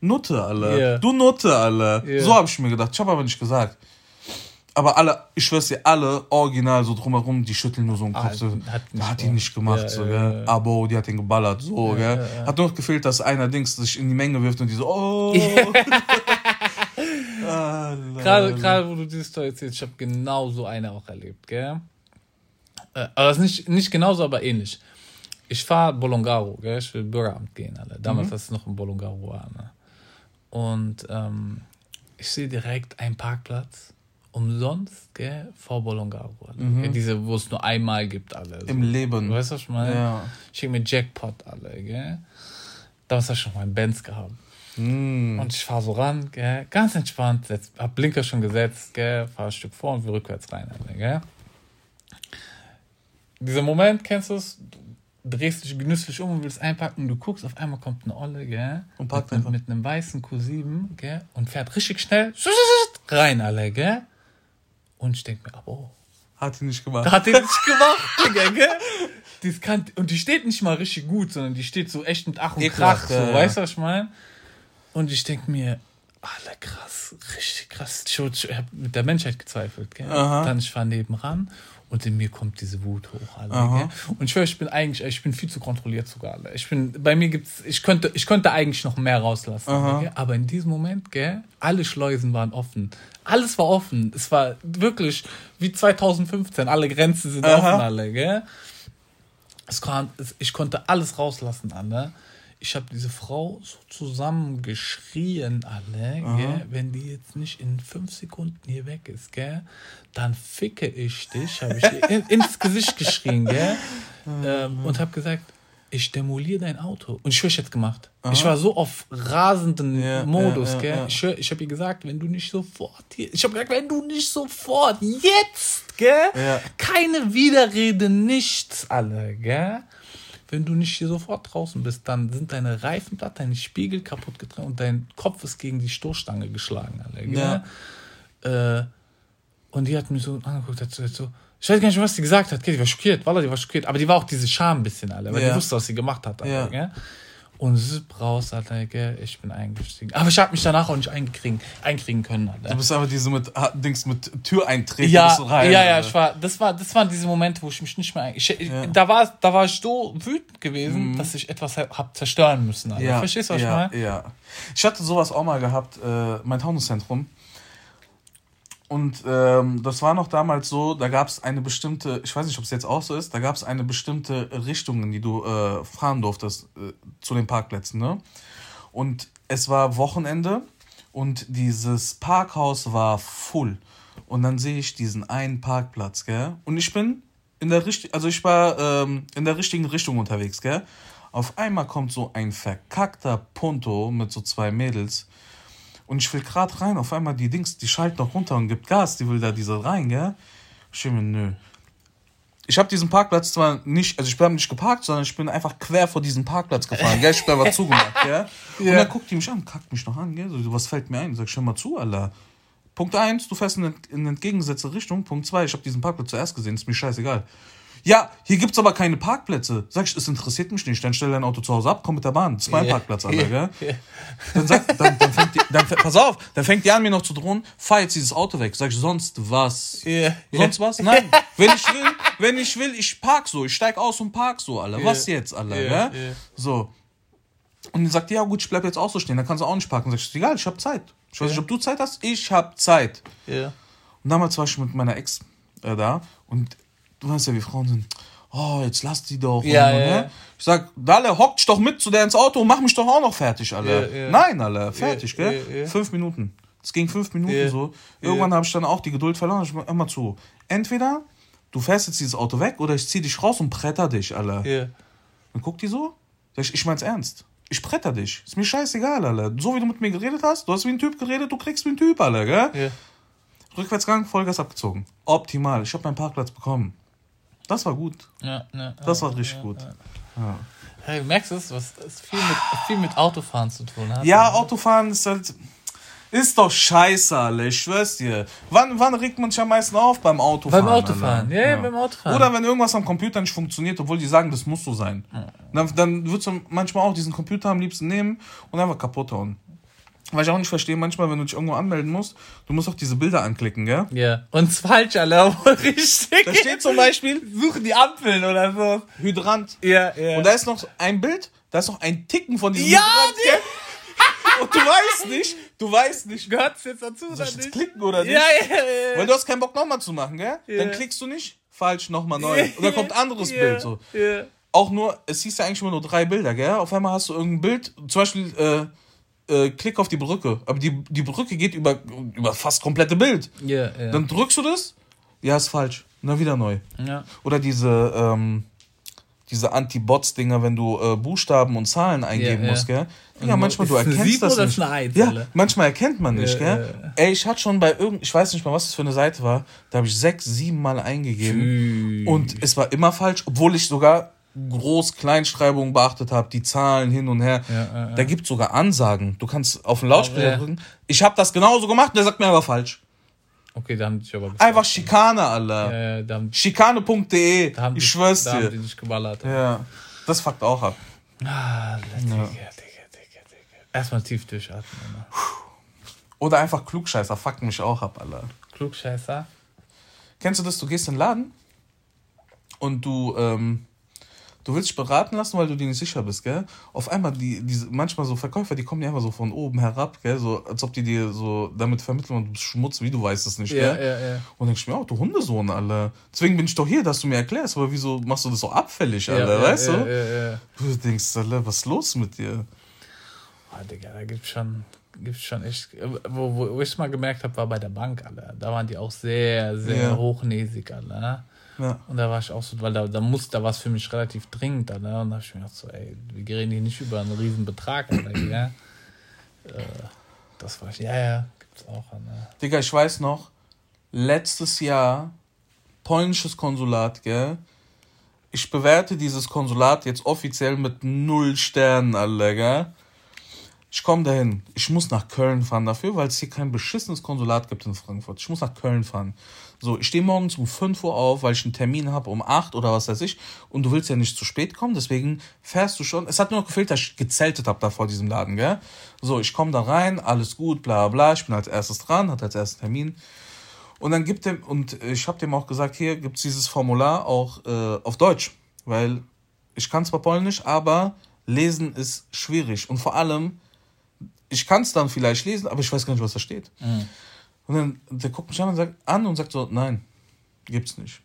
Speaker 1: Nutte, Alter.
Speaker 2: Ja.
Speaker 1: Du Nutte, Alter.
Speaker 2: Ja.
Speaker 1: So habe ich mir gedacht. Ich habe aber nicht gesagt. Aber alle, ich schwör's dir, alle original so drumherum, die schütteln nur so den Kopf.
Speaker 2: Ah,
Speaker 1: so,
Speaker 2: hat
Speaker 1: hat die nicht gemacht,
Speaker 2: Ja,
Speaker 1: so,
Speaker 2: ja,
Speaker 1: gell.
Speaker 2: ja.
Speaker 1: Abo, die hat den geballert, so, gell. Hat nur noch gefehlt, dass einer Dings sich in die Menge wirft und die so, oh.
Speaker 2: Gerade, gerade wo du diese Story erzählst, ich habe genau so eine auch erlebt, gell? Äh, aber das ist nicht, nicht genauso, aber ähnlich. Ich fahre Bolongaro, gell? Ich will Bürgeramt gehen, Alter. Damals, als es noch in Bolongaro war, ne? Und ähm, ich sehe direkt einen Parkplatz umsonst, gell? Vor Bolongaro. Ja, diese, wo es nur einmal gibt, alle. So.
Speaker 1: Im Leben.
Speaker 2: Weißt du, was ich meine?
Speaker 1: Ja.
Speaker 2: Ich krieg mir Jackpot, alle, gell? Damals habe ich schon meinen Benz gehabt.
Speaker 1: Mm.
Speaker 2: Und ich fahre so ran, gell? ganz entspannt, setz, hab Blinker schon gesetzt, gell? fahr ein Stück vor und will rückwärts rein. Alter, gell? Dieser Moment, kennst du es? Drehst dich genüsslich um und willst einpacken, du guckst, auf einmal kommt eine Olle, gell? Und packt mit, mit einem weißen Q7, gell? Und fährt richtig schnell rein, alle, gell? Und ich denke mir, aber oh.
Speaker 1: Hat die nicht gemacht.
Speaker 2: Hat die nicht gemacht, Digga, gell? Die kann, und die steht nicht mal richtig gut, sondern die steht so echt mit Ach und Krach, so, ja, weißt du, was ich meine? Und ich denke mir, alle krass, richtig krass. Ich, ich habe mit der Menschheit gezweifelt, gell? Aha. Dann ich fahre nebenan und in mir kommt diese Wut hoch, alle, Und ich höre, ich bin eigentlich, ich bin viel zu kontrolliert sogar, alle. Ich bin, bei mir gibt's, ich könnte, ich könnte eigentlich noch mehr rauslassen, okay? aber in diesem Moment, gell, alle Schleusen waren offen. Alles war offen. Es war wirklich wie 2015. Alle Grenzen sind Aha. offen, alle, gell? Es kam, ich konnte alles rauslassen, alle ich habe diese Frau so zusammengeschrien, alle, gell? wenn die jetzt nicht in fünf Sekunden hier weg ist, gell? dann ficke ich dich, habe ich in, ins Gesicht geschrien, gell? Ähm, und habe gesagt, ich demoliere dein Auto. Und ich schwöre, ich hätte gemacht. Aha. Ich war so auf rasenden ja, Modus, ja, ja, gell? Ich, ich habe ihr gesagt, wenn du nicht sofort hier. Ich habe gesagt, wenn du nicht sofort, jetzt, gell? Keine Widerrede, nichts, alle, gell? Wenn du nicht hier sofort draußen bist, dann sind deine Reifen platt, deine Spiegel kaputt getreten und dein Kopf ist gegen die Stoßstange geschlagen. Alter, ja. Äh, und die hat mich so angeguckt, hat so, hat so ich weiß gar nicht, was sie gesagt hat. Die war schockiert, Wallah, die war schockiert. Aber die war auch diese Scham ein bisschen, alle, weil ja. die wusste, was sie gemacht hat. Alter, ja. Und zip raus, Alter, gell, ich bin eingestiegen. Aber ich habe mich danach auch nicht einkriegen, einkriegen können, Alter.
Speaker 1: Du bist aber diese mit, Dings mit Türeintreten
Speaker 2: ja,
Speaker 1: rein.
Speaker 2: Ja, ja, ich war, das war, das waren diese Momente, wo ich mich nicht mehr, ich, ja. da war, da war ich so wütend gewesen, mhm. dass ich etwas hab zerstören müssen, Alter. Ja, Verstehst du, was
Speaker 1: ja,
Speaker 2: ich meine?
Speaker 1: Ja. Ich hatte sowas auch mal gehabt, äh, mein Taunuszentrum. Und ähm, das war noch damals so, da gab es eine bestimmte, ich weiß nicht, ob es jetzt auch so ist, da gab es eine bestimmte Richtung, in die du äh, fahren durftest äh, zu den Parkplätzen. Ne? Und es war Wochenende und dieses Parkhaus war full. Und dann sehe ich diesen einen Parkplatz, gell? Und ich bin in der richtigen, also ich war ähm, in der richtigen Richtung unterwegs, gell? Auf einmal kommt so ein verkackter Punto mit so zwei Mädels und ich will gerade rein, auf einmal die Dings, die schaltet noch runter und gibt Gas, die will da diese rein, gell? Ich mir, nö. Ich habe diesen Parkplatz zwar nicht, also ich bin nicht geparkt, sondern ich bin einfach quer vor diesen Parkplatz gefahren, gell? Ich bin einfach zugemacht, gell? Und dann guckt die mich an, kackt mich noch an, gell? So, was fällt mir ein? Sag, schau mal zu, Alter. Punkt 1, du fährst in, in entgegengesetzte Richtung. Punkt 2, ich habe diesen Parkplatz zuerst gesehen, ist mir scheißegal. Ja, hier gibt es aber keine Parkplätze. Sag ich, es interessiert mich nicht. Dann stell dein Auto zu Hause ab, komm mit der Bahn. Zwei yeah. Parkplatz, Alter, gell? Yeah. Dann sag, dann, dann fängt die, dann, pass auf, dann fängt die an, mir noch zu drohen, fahr jetzt dieses Auto weg. Sag ich, sonst was? Yeah. Sonst was? Nein. wenn ich will, wenn ich will, ich park so. Ich steig aus und park so, Alter. Was jetzt, Alter, gell? So. Und dann sagt die, ja gut, ich bleib jetzt auch so stehen. Dann kannst du auch nicht parken. Sag ich, egal, ich hab Zeit. Ich weiß nicht, ob du Zeit hast. Ich hab Zeit. Ja. Und damals war ich mit meiner Ex äh, da und du weißt ja, wie Frauen sind. Oh, jetzt lass die doch. Ja, und, ja. Ne? Ich sag, Dalle, hockt doch mit zu der ins Auto und mach mich doch auch noch fertig, Alter. Ja, ja. Nein, Alter, fertig, ja, gell? Fünf Minuten. Es ging fünf Minuten so. Irgendwann habe ich dann auch die Geduld verloren. Ich immer zu. Entweder du fährst jetzt dieses Auto weg oder ich zieh dich raus und bretter dich, Alter. Dann guckt die so. Sag ich, ich mein's ernst. Ich bretter dich. Ist mir scheißegal, Alter. So wie du mit mir geredet hast, du hast wie ein Typ geredet, du kriegst wie ein Typ, Alter, gell? Rückwärtsgang, Vollgas abgezogen. Optimal. Ich habe meinen Parkplatz bekommen. Das war gut. Ja, ja, das war richtig gut.
Speaker 2: Hey, merkst du, was das viel mit, viel mit Autofahren zu tun hat?
Speaker 1: Ja, Autofahren ist halt. Ist doch scheiße, Alter, ich schwör's dir. Wann, wann regt man sich am meisten auf? Beim Autofahren. Beim Autofahren, ja, ja, beim Autofahren. Oder wenn irgendwas am Computer nicht funktioniert, obwohl die sagen, das muss so sein. Dann, dann würdest du manchmal auch diesen Computer am liebsten nehmen und einfach kaputt hauen. Weil ich auch nicht verstehe, manchmal, wenn du dich irgendwo anmelden musst, du musst auch diese Bilder anklicken, gell?
Speaker 2: Ja. Und falsch, Alter, richtig.
Speaker 1: Da steht zum Beispiel,
Speaker 2: suchen die Ampeln oder so.
Speaker 1: Hydrant. Ja, ja. Und da ist noch ein Bild, da ist noch ein Ticken von diesem ja, Hydrant, gell? Und du weißt nicht, du weißt nicht. Gehört's jetzt dazu oder ich nicht? klicken oder nicht? Ja, ja, ja. Weil du hast keinen Bock nochmal zu machen, gell? Ja. Dann klickst du nicht, falsch, nochmal neu. Und dann kommt ein anderes. Bild, so. Ja. Auch nur, es hieß ja eigentlich immer nur drei Bilder, gell? Auf einmal hast du irgendein Bild, zum Beispiel, äh, äh, klick auf die Brücke. Aber die, die Brücke geht über, über fast komplette Bild. Yeah, yeah. Dann drückst du das, ja, ist falsch. Na, wieder neu. Ja. Oder diese, ähm, diese Anti-Bots-Dinger, wenn du äh, Buchstaben und Zahlen eingeben yeah, musst, gell? Ja, manchmal du erkennst das nicht. Eins, ja, manchmal erkennt man nicht, gell? Ey, ich hatte schon bei irgend, ich weiß nicht mal, was das für eine Seite war, da habe ich sechs, sieben Mal eingegeben Tschüss. und es war immer falsch, obwohl ich sogar Groß-Kleinschreibung beachtet habe, die Zahlen hin und her.
Speaker 2: Ja, ja, ja.
Speaker 1: Da gibt sogar Ansagen. Du kannst auf den Lautsprecher
Speaker 2: ja.
Speaker 1: drücken. Ich habe das genauso gemacht und der sagt mir aber falsch.
Speaker 2: Okay, da haben dich aber
Speaker 1: Einfach Schikane, Alter.
Speaker 2: Ja, ja,
Speaker 1: Schikane.de. Ich schwör's
Speaker 2: da haben
Speaker 1: dir.
Speaker 2: die dich geballert.
Speaker 1: Ja. Das fuckt auch ab.
Speaker 2: Ah, Digga, Digga, Digga. Erstmal tief durchatmen.
Speaker 1: Oder einfach Klugscheißer fuckt mich auch ab, Alter.
Speaker 2: Klugscheißer.
Speaker 1: Kennst du das? Du gehst in den Laden und du, ähm, du willst dich beraten lassen, weil du dir nicht sicher bist, gell? Auf einmal, die, diese, manchmal so Verkäufer, die kommen dir einfach so von oben herab, gell? So, als ob die dir so damit vermitteln und du bist Schmutz, wie du weißt es nicht,
Speaker 2: Ja,
Speaker 1: gell?
Speaker 2: ja, ja.
Speaker 1: Und denk ich mir auch, du Hundesohn, Alter. Deswegen bin ich doch hier, dass du mir erklärst, aber wieso machst du das so abfällig,
Speaker 2: Ja,
Speaker 1: Alter,
Speaker 2: ja,
Speaker 1: weißt
Speaker 2: ja,
Speaker 1: du?
Speaker 2: Ja, ja.
Speaker 1: Du denkst, Alter, was ist los mit dir?
Speaker 2: Ah, Digga, da gibt's schon, gibt's schon echt. Wo, wo, wo ich mal gemerkt habe, war bei der Bank, Alter. Da waren die auch sehr, sehr
Speaker 1: Ja.
Speaker 2: hochnäsig, Alter.
Speaker 1: Ja.
Speaker 2: Und da war ich auch so, weil da, da muss, da war es für mich relativ dringend, Alter. Und da hab ich mir gedacht, so, ey, wir reden hier nicht über einen riesen Betrag, Alter, ja. Äh, das war ich, ja, ja, gibt's auch, Alter.
Speaker 1: Digga, ich weiß noch, letztes Jahr, polnisches Konsulat, gell? Ich bewerte dieses Konsulat jetzt offiziell mit null Sternen, Alter, gell? Ich komme dahin. Ich muss nach Köln fahren dafür, weil es hier kein beschissenes Konsulat gibt in Frankfurt. Ich muss nach Köln fahren. So, ich stehe morgens um 5 Uhr auf, weil ich einen Termin habe um 8 oder was weiß ich. Und du willst ja nicht zu spät kommen, deswegen fährst du schon. Es hat nur noch gefehlt, dass ich gezeltet habe da vor diesem Laden, gell? So, ich komme da rein, alles gut, bla bla. Ich bin als erstes dran, hat als erstes Termin. Und dann gibt dem, und ich habe dem auch gesagt, hier gibt's dieses Formular auch äh, auf Deutsch, weil ich kann zwar Polnisch, aber lesen ist schwierig. Und vor allem, ich kann es dann vielleicht lesen, aber ich weiß gar nicht, was da steht. Und dann, der guckt mich an und sagt, an und sagt so, nein, gibt's nicht.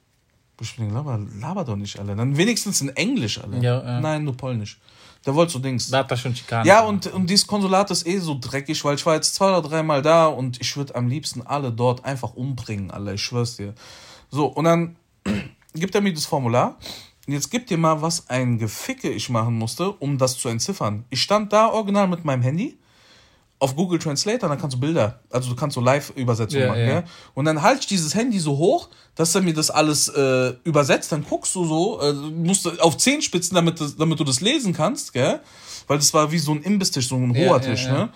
Speaker 1: Ich denke, laber, laber doch nicht, alle. Dann wenigstens in Englisch, alle.
Speaker 2: Ja, ja.
Speaker 1: Nein, nur Polnisch. Der wollte so Dings.
Speaker 2: Da hat er schon Schikane.
Speaker 1: Ja, und, und dieses Konsulat ist eh so dreckig, weil ich war jetzt zwei oder dreimal da und ich würde am liebsten alle dort einfach umbringen, alle, ich schwör's dir. So, und dann gibt er mir das Formular. Und jetzt gib dir mal, was ein Geficke ich machen musste, um das zu entziffern. Ich stand da original mit meinem Handy auf Google Translator, dann kannst du Bilder, also du kannst so Live-Übersetzungen
Speaker 2: Ja,
Speaker 1: machen,
Speaker 2: ja.
Speaker 1: Und dann halte ich dieses Handy so hoch, dass er mir das alles äh, übersetzt, dann guckst du so, äh, musst du auf Zehenspitzen, damit, das, damit du das lesen kannst, gell? Weil das war wie so ein Imbistisch, so ein hoher Tisch, ne?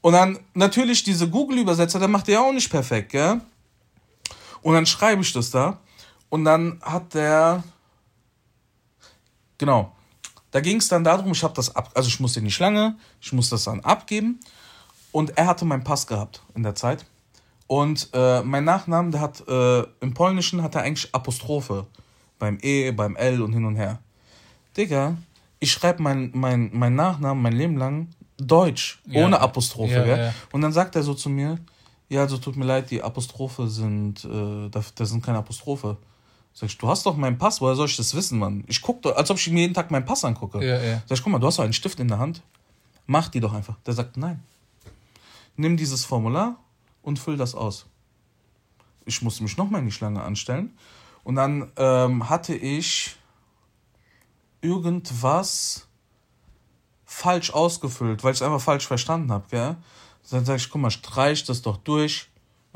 Speaker 1: Und dann natürlich diese Google-Übersetzer, der macht der ja auch nicht perfekt, gell? Und dann schreibe ich das da. Und dann hat der. Genau. Da ging es dann darum, ich habe das ab. Also ich musste in die Schlange, ich musste das dann abgeben. Und er hatte meinen Pass gehabt in der Zeit. Und äh, mein Nachnamen, der hat äh, im Polnischen hat er eigentlich Apostrophe. Beim E, beim L und hin und her. Digga, ich schreibe mein, mein, mein Nachnamen mein Leben lang Deutsch,
Speaker 2: Ja.
Speaker 1: ohne Apostrophe,
Speaker 2: Ja, ja.
Speaker 1: Und dann sagt er so zu mir, ja, also tut mir leid, die Apostrophe sind, äh, da, da sind keine Apostrophe. Sag ich, du hast doch meinen Pass, woher soll ich das wissen, Mann? Ich guck doch, als ob ich mir jeden Tag meinen Pass angucke.
Speaker 2: Ja, ja.
Speaker 1: Sag ich, guck mal, du hast doch einen Stift in der Hand. Mach die doch einfach. Der sagt, nein. Nimm dieses Formular und füll das aus. Ich musste mich nochmal in die Schlange anstellen. Und dann ähm, hatte ich irgendwas falsch ausgefüllt, weil ich es einfach falsch verstanden habe, gell? Dann sag ich, guck mal, streich das doch durch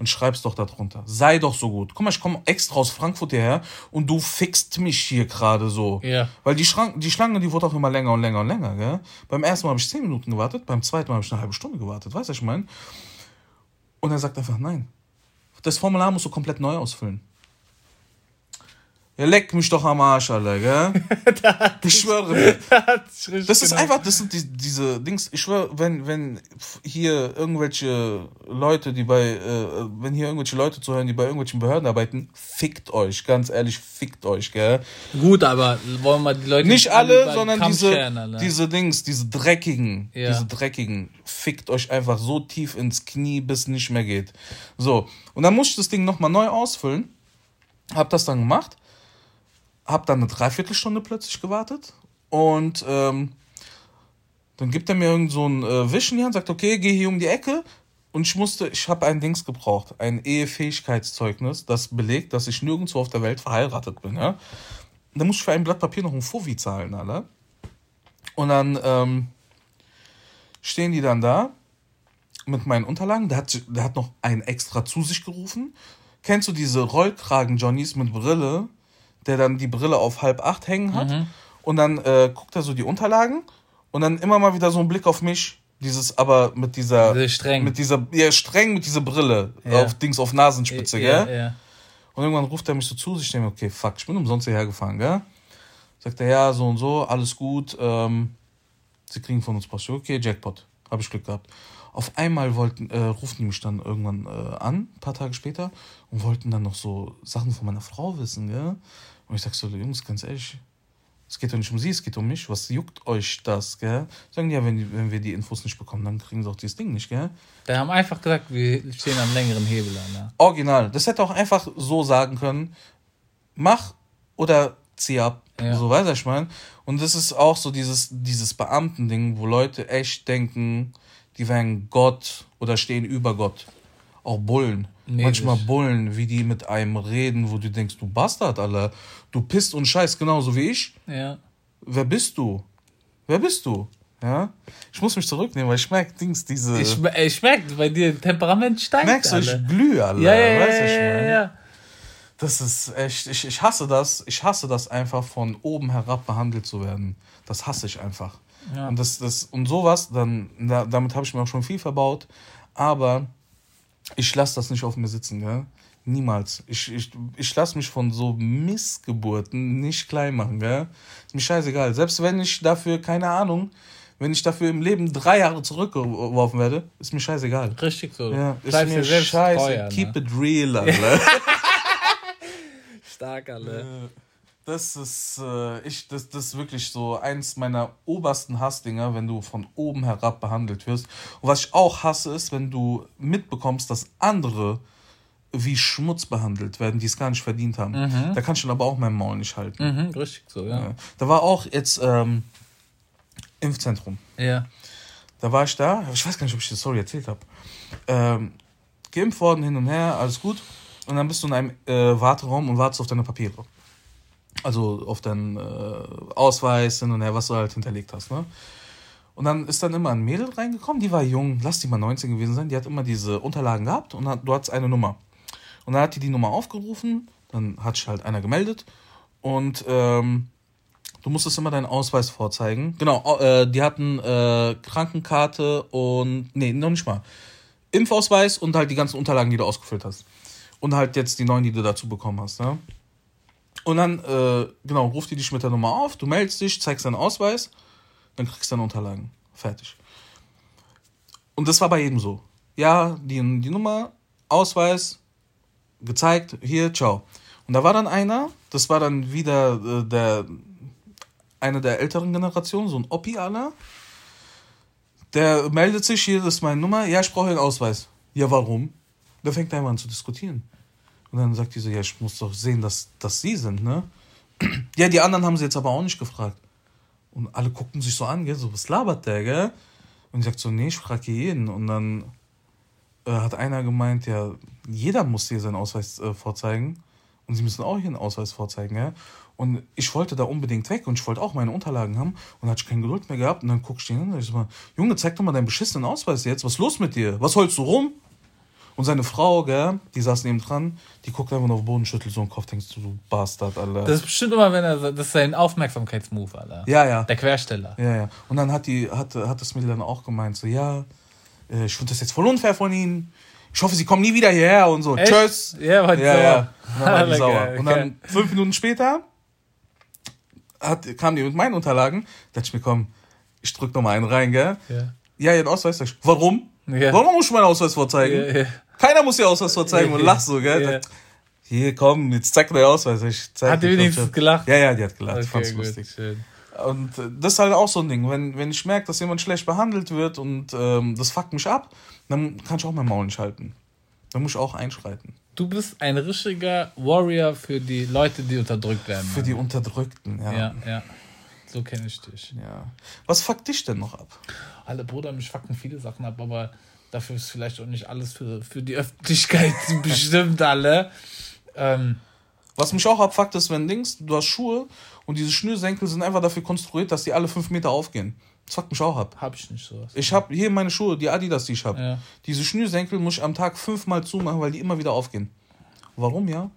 Speaker 1: und schreib's doch da drunter. Sei doch so gut. Guck mal, ich komme extra aus Frankfurt hierher und du fixt mich hier gerade so.
Speaker 2: Ja.
Speaker 1: Weil die, Schrank, die Schlange, die wurde auch immer länger und länger und länger, gell? Beim ersten Mal habe ich 10 Minuten gewartet, beim zweiten Mal habe ich eine halbe Stunde gewartet, weißt du, was ich meine? Und er sagt einfach nein. Das Formular musst du komplett neu ausfüllen. Ja, leck mich doch am Arsch, Alter, gell? ich schwöre dir. Das ist einfach, das sind die, diese Dings, ich schwöre, wenn, wenn hier irgendwelche Leute, die bei, äh, wenn hier irgendwelche Leute zuhören, die bei irgendwelchen Behörden arbeiten, fickt euch, ganz ehrlich, fickt euch, gell?
Speaker 2: Gut, aber wollen wir die Leute
Speaker 1: Nicht alle,
Speaker 2: den
Speaker 1: sondern diese,
Speaker 2: scheren, Alter?
Speaker 1: diese Dings, diese dreckigen,
Speaker 2: Ja.
Speaker 1: diese dreckigen, fickt euch einfach so tief ins Knie, bis nicht mehr geht. So, und dann muss ich das Ding nochmal neu ausfüllen, hab das dann gemacht, hab dann eine Dreiviertelstunde plötzlich gewartet und ähm, dann gibt er mir irgend so ein äh, Wisch in die Hand, sagt, okay, geh hier um die Ecke. Und ich musste, ich habe ein Dings gebraucht, ein Ehefähigkeitszeugnis, das belegt, dass ich nirgendwo auf der Welt verheiratet bin. Ja? Da muss ich für ein Blatt Papier noch ein Fovi zahlen, Alter. Und dann ähm, stehen die dann da mit meinen Unterlagen. Der hat, der hat noch einen extra zu sich gerufen. Kennst du diese Rollkragen-Johnnies mit Brille, der dann die Brille auf halb acht hängen hat? Und dann äh, guckt er so die Unterlagen und dann immer mal wieder so ein Blick auf mich. Dieses aber mit dieser.
Speaker 2: Diese streng.
Speaker 1: Mit dieser. Ja, streng mit dieser Brille.
Speaker 2: Ja.
Speaker 1: Auf Dings, auf Nasenspitze,
Speaker 2: ja,
Speaker 1: gell?
Speaker 2: ja.
Speaker 1: Und irgendwann ruft er mich so zu sich, ich denke, okay, fuck, ich bin umsonst hierher gefahren, gell? Sagt er, ja, so und so, alles gut, ähm, sie kriegen von uns Post. Okay, Jackpot, habe ich Glück gehabt. Auf einmal wollten, äh, rufen die mich dann irgendwann äh, an, ein paar Tage später, und wollten dann noch so Sachen von meiner Frau wissen, gell? Und ich sag so, Jungs, ganz ehrlich, es geht doch nicht um sie, es geht um mich. Was juckt euch das, gell? Sagen die ja, wenn, die, wenn wir die Infos nicht bekommen, dann kriegen sie auch dieses Ding nicht, gell?
Speaker 2: Die haben einfach gesagt, wir stehen am längeren Hebel an. Ja.
Speaker 1: Original. Das hätte auch einfach so sagen können, mach oder zieh ab.
Speaker 2: Ja.
Speaker 1: So weiß ich mein. Und das ist auch so dieses, dieses Beamtending, wo Leute echt denken, die wären Gott oder stehen über Gott. Auch Bullen.
Speaker 2: Mäßig.
Speaker 1: Manchmal Bullen, wie die mit einem reden, wo du denkst, du Bastard, Alter. Du pisst und scheißt genauso wie ich.
Speaker 2: ja.
Speaker 1: Wer bist du? Wer bist du? Ja? Ich muss mich zurücknehmen, weil ich merke, Dings, diese.
Speaker 2: Ich, ich merke, bei dir Temperament steigt.
Speaker 1: merkst du,
Speaker 2: alle.
Speaker 1: ich glühe, Alter.
Speaker 2: ja, ja, ja,
Speaker 1: weißt du, ich
Speaker 2: ja, ja,
Speaker 1: meine?
Speaker 2: ja.
Speaker 1: Das ist echt, ich, ich hasse das, ich hasse das einfach von oben herab behandelt zu werden. Das hasse ich einfach.
Speaker 2: Ja.
Speaker 1: Und das, das, und sowas, dann, da, damit habe ich mir auch schon viel verbaut, aber ich lasse das nicht auf mir sitzen, gell? Niemals. Ich, ich, ich lasse mich von so Missgeburten nicht klein machen, gell? Ist mir scheißegal. Selbst wenn ich dafür, keine Ahnung, wenn ich dafür im Leben drei Jahre zurückgeworfen werde, ist mir scheißegal.
Speaker 2: Richtig so.
Speaker 1: Ja, ist
Speaker 2: Bleibst
Speaker 1: mir scheiße.
Speaker 2: treu,
Speaker 1: Keep
Speaker 2: ne?
Speaker 1: it real, Alter.
Speaker 2: Stark, alle.
Speaker 1: Das ist, äh, ich, das, das ist wirklich so eins meiner obersten Hassdinger, wenn du von oben herab behandelt wirst. Und was ich auch hasse, ist, wenn du mitbekommst, dass andere wie Schmutz behandelt werden, die es gar nicht verdient haben. Da kann ich dann aber auch mein Maul nicht halten.
Speaker 2: Mhm, richtig so, ja.
Speaker 1: Ja. Da war auch jetzt ähm, Impfzentrum.
Speaker 2: Ja.
Speaker 1: Da war ich da, ich weiß gar nicht, ob ich die Story erzählt habe. Ähm, geimpft worden, hin und her, alles gut. Und dann bist du in einem äh, Warteraum und wartest auf deine Papiere. Also auf deinen äh, Ausweis hin und her, was du halt hinterlegt hast. Ne? Und dann ist dann immer ein Mädel reingekommen, die war jung, lass die mal 19 gewesen sein, die hat immer diese Unterlagen gehabt und hat, du hattest eine Nummer. Und dann hat die die Nummer aufgerufen, dann hat sich halt einer gemeldet und ähm, du musstest immer deinen Ausweis vorzeigen. Genau, au- äh, die hatten äh, Krankenkarte und, nee, noch nicht mal. Impfausweis und halt die ganzen Unterlagen, die du ausgefüllt hast. Und halt jetzt die neuen, die du dazu bekommen hast. Ne? Und dann, äh, genau, ruft die dich mit der Nummer auf, du meldest dich, zeigst deinen Ausweis, dann kriegst du deine Unterlagen. Fertig. Und das war bei jedem so. Ja, die, die Nummer, Ausweis, gezeigt, hier, ciao. Und da war dann einer, das war dann wieder äh, der, eine der älteren Generationen, so ein Oppi aller. Der meldet sich, hier das ist meine Nummer, ja, ich brauche einen Ausweis. Ja, warum? Der fängt einfach an zu diskutieren. Und dann sagt die so, ja, ich muss doch sehen, dass, dass sie sind, ne? Ja, die anderen haben sie jetzt aber auch nicht gefragt. Und alle gucken sich so an, gell, so, was labert der, gell? Und ich sag so, nee, ich frage jeden. Und dann äh, hat einer gemeint, ja, jeder muss hier seinen Ausweis äh, vorzeigen. Und sie müssen auch einen Ausweis vorzeigen, ja. Und ich wollte da unbedingt weg und ich wollte auch meine Unterlagen haben. Und hatte ich keine Geduld mehr gehabt. Und dann guck ich den an und ich so, Junge, zeig doch mal deinen beschissenen Ausweis jetzt. Was ist los mit dir? Was holst du rum? Und seine Frau, gell, die saß neben dran, die guckt einfach nur auf den Boden, schüttelt so den Kopf, denkst du, du Bastard, Alter.
Speaker 2: Das ist bestimmt immer, wenn er, das ist sein Aufmerksamkeitsmove, Alter.
Speaker 1: ja, ja.
Speaker 2: Der Quersteller.
Speaker 1: Ja, ja. Und dann hat die, hat, hat das Mädel dann auch gemeint, so, ja, äh, ich finde das jetzt voll unfair von Ihnen. Ich hoffe, Sie kommen nie wieder hierher und so.
Speaker 2: Echt?
Speaker 1: Tschüss.
Speaker 2: Ja, war die
Speaker 1: ja,
Speaker 2: sauer.
Speaker 1: ja. Dann war die sauer. Und dann fünf Minuten später hat, kam die mit meinen Unterlagen. Da dachte ich mir, komm, ich drück noch mal einen rein, gell?
Speaker 2: Ja.
Speaker 1: Ja, ihren Ausweis. Warum?
Speaker 2: Ja.
Speaker 1: Warum muss ich meinen Ausweis vorzeigen?
Speaker 2: Ja.
Speaker 1: Keiner muss ihr Ausweis vorzeigen und
Speaker 2: Ja.
Speaker 1: lach so, gell? Hier, komm, jetzt zeig den Ausweis. Ich zeig
Speaker 2: Hat die wenigstens
Speaker 1: schon.
Speaker 2: gelacht?
Speaker 1: Ja, ja, die hat gelacht.
Speaker 2: Okay,
Speaker 1: ich fand's
Speaker 2: gut,
Speaker 1: lustig.
Speaker 2: schön.
Speaker 1: Und äh, das ist halt auch so ein Ding. Wenn, wenn ich merke, dass jemand schlecht behandelt wird und ähm, das fuckt mich ab, dann kann ich auch mein Maul nicht halten. Dann muss ich auch einschreiten.
Speaker 2: Du bist ein richtiger Warrior für die Leute, die unterdrückt werden.
Speaker 1: Für die Unterdrückten, ja.
Speaker 2: ja,
Speaker 1: ja.
Speaker 2: Ja. So kenne ich dich.
Speaker 1: Was fuckt dich denn noch ab?
Speaker 2: Alle Bruder, mich fucken viele Sachen ab, aber dafür ist vielleicht auch nicht alles für, für die Öffentlichkeit bestimmt, alle. Ähm,
Speaker 1: Was mich auch abfuckt, ist, wenn Dings, du hast Schuhe und diese Schnürsenkel sind einfach dafür konstruiert, dass die alle fünf Meter aufgehen. Das fuckt mich auch ab.
Speaker 2: hab ich nicht sowas.
Speaker 1: Ich habe hier meine Schuhe, die Adidas, die ich habe.
Speaker 2: Ja.
Speaker 1: Diese Schnürsenkel muss ich am Tag fünfmal zumachen, weil die immer wieder aufgehen. Warum, ja?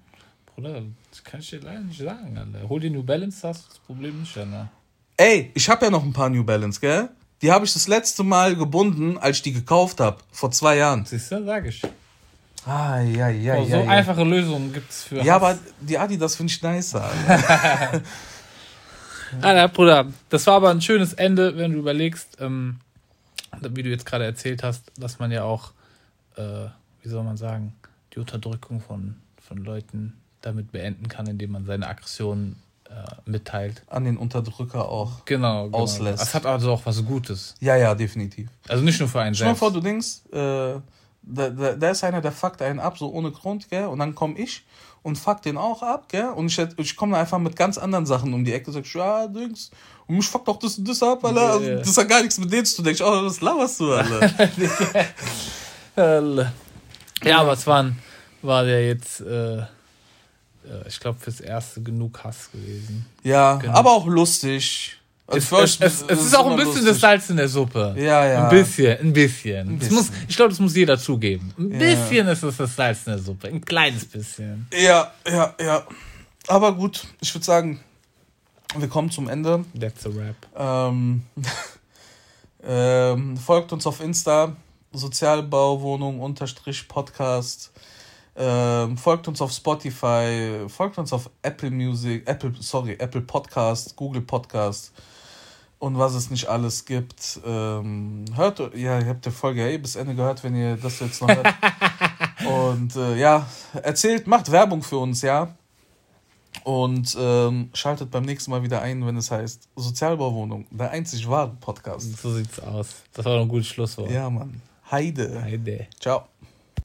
Speaker 2: Bruder, Das kann ich dir leider nicht sagen, Alter. Hol dir New Balance, hast du das Problem nicht, Alter.
Speaker 1: Ey, ich habe ja noch ein paar New Balance, gell? Die habe ich das letzte Mal gebunden, als ich die gekauft habe, vor zwei Jahren.
Speaker 2: Siehst du, sag ich.
Speaker 1: Ah, ja, ja, ja.
Speaker 2: so
Speaker 1: ja.
Speaker 2: einfache Lösungen gibt's für
Speaker 1: Ja,
Speaker 2: Hass.
Speaker 1: aber die Adidas finde ich nicer. Alter.
Speaker 2: Alter, Bruder, das war aber ein schönes Ende, wenn du überlegst, ähm, wie du jetzt gerade erzählt hast, dass man ja auch, äh, wie soll man sagen, die Unterdrückung von, von Leuten damit beenden kann, indem man seine Aggressionen mitteilt.
Speaker 1: An den Unterdrücker auch.
Speaker 2: Genau, genau.
Speaker 1: Auslässt.
Speaker 2: Das hat also auch was Gutes.
Speaker 1: Ja, ja, definitiv.
Speaker 2: Also nicht nur für einen
Speaker 1: Stell mal
Speaker 2: selbst.
Speaker 1: vor, du denkst, äh, da, da, da ist einer, der fuckt einen ab, so ohne Grund, gell? Und dann komme ich und fuck den auch ab, gell? Und ich, ich komme einfach mit ganz anderen Sachen um die Ecke und sag, ja, Dings, und mich fuckt doch das und das ab, Alter.
Speaker 2: Ja, ja.
Speaker 1: Das hat gar nichts mit denen zu tun. Denk ich, oh, was laberst du, Alter?
Speaker 2: Ja, aber es waren, war ja jetzt, äh, äh, ich glaube, fürs Erste genug Hass gewesen.
Speaker 1: ja,
Speaker 2: Genau.
Speaker 1: aber auch lustig. Also
Speaker 2: Es, es, es, es ist auch ein bisschen
Speaker 1: lustig.
Speaker 2: das Salz in der Suppe.
Speaker 1: Ja, ja.
Speaker 2: Ein bisschen, ein bisschen.
Speaker 1: Ein
Speaker 2: Das muss,
Speaker 1: bisschen.
Speaker 2: ich glaube, das muss jeder zugeben. Ein
Speaker 1: Ja.
Speaker 2: bisschen ist es das Salz in der Suppe. Ein kleines bisschen.
Speaker 1: Ja, ja, ja. Aber gut, ich würde sagen, wir kommen zum Ende.
Speaker 2: That's a rap.
Speaker 1: Ähm, ähm, folgt uns auf Insta, Sozialbauwohnung unterstrich Podcast. Ähm, folgt uns auf Spotify, folgt uns auf Apple Music, Apple, sorry, Apple Podcast, Google Podcast und was es nicht alles gibt. Ähm, hört, ja, ihr habt die Folge ja eh bis Ende gehört, wenn ihr das jetzt noch hört. und äh, ja, erzählt, macht Werbung für uns, ja. Und ähm, schaltet beim nächsten Mal wieder ein, wenn es heißt Sozialbauwohnung, der einzig wahre Podcast.
Speaker 2: So sieht's aus. Das war noch ein gutes Schlusswort.
Speaker 1: Ja, Mann. Heide.
Speaker 2: Heide.
Speaker 1: Ciao.